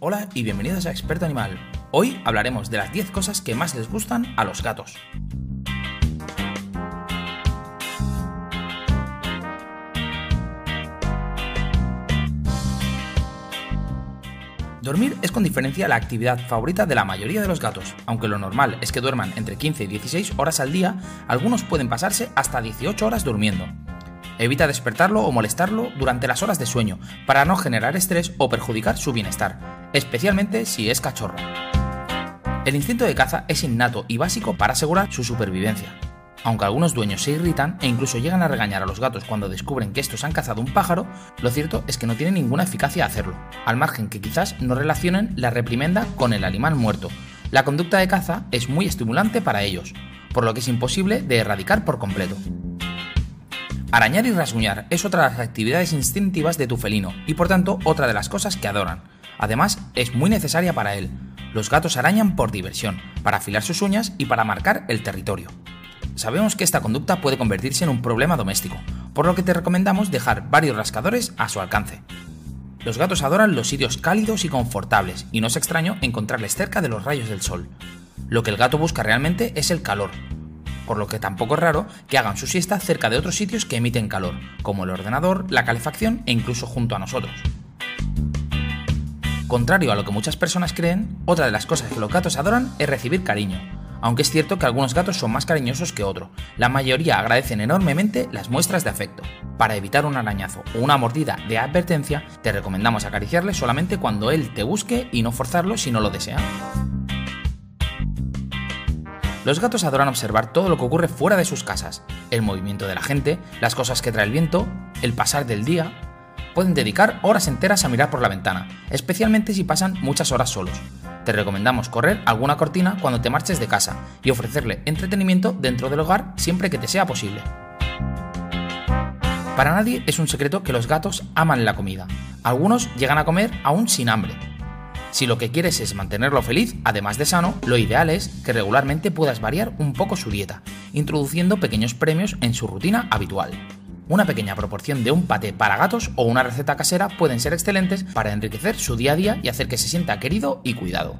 Hola y bienvenidos a Experto Animal. Hoy hablaremos de las 10 cosas que más les gustan a los gatos. Dormir es con diferencia la actividad favorita de la mayoría de los gatos. Aunque lo normal es que duerman entre 15 y 16 horas al día, algunos pueden pasarse hasta 18 horas durmiendo. Evita despertarlo o molestarlo durante las horas de sueño para no generar estrés o perjudicar su bienestar, especialmente si es cachorro. El instinto de caza es innato y básico para asegurar su supervivencia. Aunque algunos dueños se irritan e incluso llegan a regañar a los gatos cuando descubren que estos han cazado un pájaro, lo cierto es que no tiene ninguna eficacia hacerlo, al margen que quizás no relacionen la reprimenda con el animal muerto. La conducta de caza es muy estimulante para ellos, por lo que es imposible de erradicar por completo. Arañar y rasguñar es otra de las actividades instintivas de tu felino y por tanto otra de las cosas que adoran. Además, es muy necesaria para él. Los gatos arañan por diversión, para afilar sus uñas y para marcar el territorio. Sabemos que esta conducta puede convertirse en un problema doméstico, por lo que te recomendamos dejar varios rascadores a su alcance. Los gatos adoran los sitios cálidos y confortables, y no es extraño encontrarles cerca de los rayos del sol. Lo que el gato busca realmente es el calor, por lo que tampoco es raro que hagan su siesta cerca de otros sitios que emiten calor, como el ordenador, la calefacción e incluso junto a nosotros. Contrario a lo que muchas personas creen, otra de las cosas que los gatos adoran es recibir cariño. Aunque es cierto que algunos gatos son más cariñosos que otros, la mayoría agradecen enormemente las muestras de afecto. Para evitar un arañazo o una mordida de advertencia, te recomendamos acariciarle solamente cuando él te busque y no forzarlo si no lo desea. Los gatos adoran observar todo lo que ocurre fuera de sus casas, el movimiento de la gente, las cosas que trae el viento, el pasar del día. Pueden dedicar horas enteras a mirar por la ventana, especialmente si pasan muchas horas solos. Te recomendamos correr alguna cortina cuando te marches de casa y ofrecerle entretenimiento dentro del hogar siempre que te sea posible. Para nadie es un secreto que los gatos aman la comida. Algunos llegan a comer aún sin hambre, si lo que quieres es mantenerlo feliz, además de sano, lo ideal es que regularmente puedas variar un poco su dieta, introduciendo pequeños premios en su rutina habitual. Una pequeña proporción de un paté para gatos o una receta casera pueden ser excelentes para enriquecer su día a día y hacer que se sienta querido y cuidado.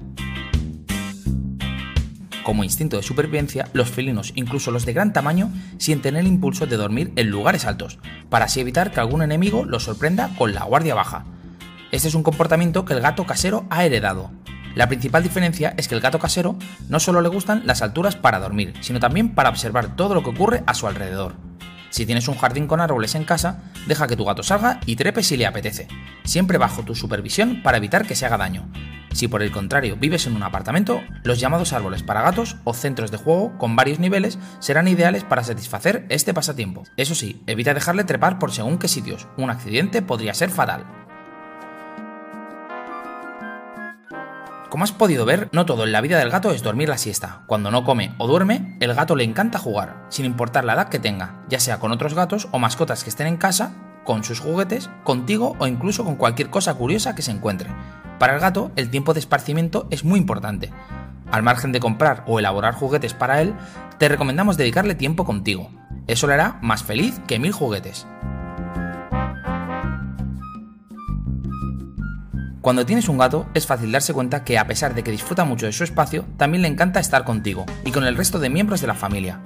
Como instinto de supervivencia, los felinos, incluso los de gran tamaño, sienten el impulso de dormir en lugares altos, para así evitar que algún enemigo los sorprenda con la guardia baja, este es un comportamiento que el gato casero ha heredado. La principal diferencia es que el gato casero no solo le gustan las alturas para dormir, sino también para observar todo lo que ocurre a su alrededor. Si tienes un jardín con árboles en casa, deja que tu gato salga y trepe si le apetece, siempre bajo tu supervisión para evitar que se haga daño. Si por el contrario vives en un apartamento, los llamados árboles para gatos o centros de juego con varios niveles serán ideales para satisfacer este pasatiempo. Eso sí, evita dejarle trepar por según qué sitios, un accidente podría ser fatal. Como has podido ver, no todo en la vida del gato es dormir la siesta. Cuando no come o duerme, el gato le encanta jugar, sin importar la edad que tenga, ya sea con otros gatos o mascotas que estén en casa, con sus juguetes, contigo o incluso con cualquier cosa curiosa que se encuentre. Para el gato, el tiempo de esparcimiento es muy importante. Al margen de comprar o elaborar juguetes para él, te recomendamos dedicarle tiempo contigo. Eso le hará más feliz que mil juguetes. Cuando tienes un gato, es fácil darse cuenta que a pesar de que disfruta mucho de su espacio, también le encanta estar contigo y con el resto de miembros de la familia.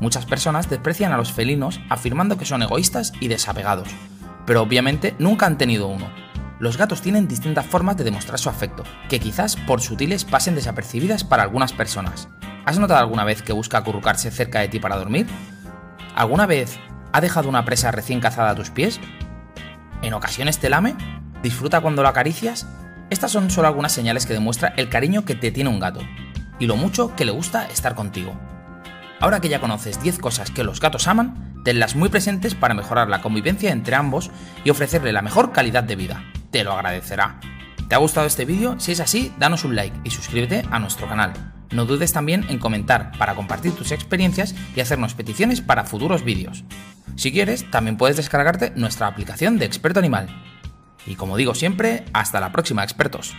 Muchas personas desprecian a los felinos afirmando que son egoístas y desapegados, pero obviamente nunca han tenido uno. Los gatos tienen distintas formas de demostrar su afecto, que quizás por sutiles pasen desapercibidas para algunas personas. ¿Has notado alguna vez que busca acurrucarse cerca de ti para dormir? ¿Alguna vez ha dejado una presa recién cazada a tus pies? ¿En ocasiones te lame? Disfruta cuando lo acaricias, estas son solo algunas señales que demuestra el cariño que te tiene un gato y lo mucho que le gusta estar contigo. Ahora que ya conoces 10 cosas que los gatos aman, tenlas muy presentes para mejorar la convivencia entre ambos y ofrecerle la mejor calidad de vida. Te lo agradecerá. ¿Te ha gustado este vídeo? Si es así, danos un like y suscríbete a nuestro canal. No dudes también en comentar para compartir tus experiencias y hacernos peticiones para futuros vídeos. Si quieres, también puedes descargarte nuestra aplicación de Experto Animal y como digo siempre, hasta la próxima expertos.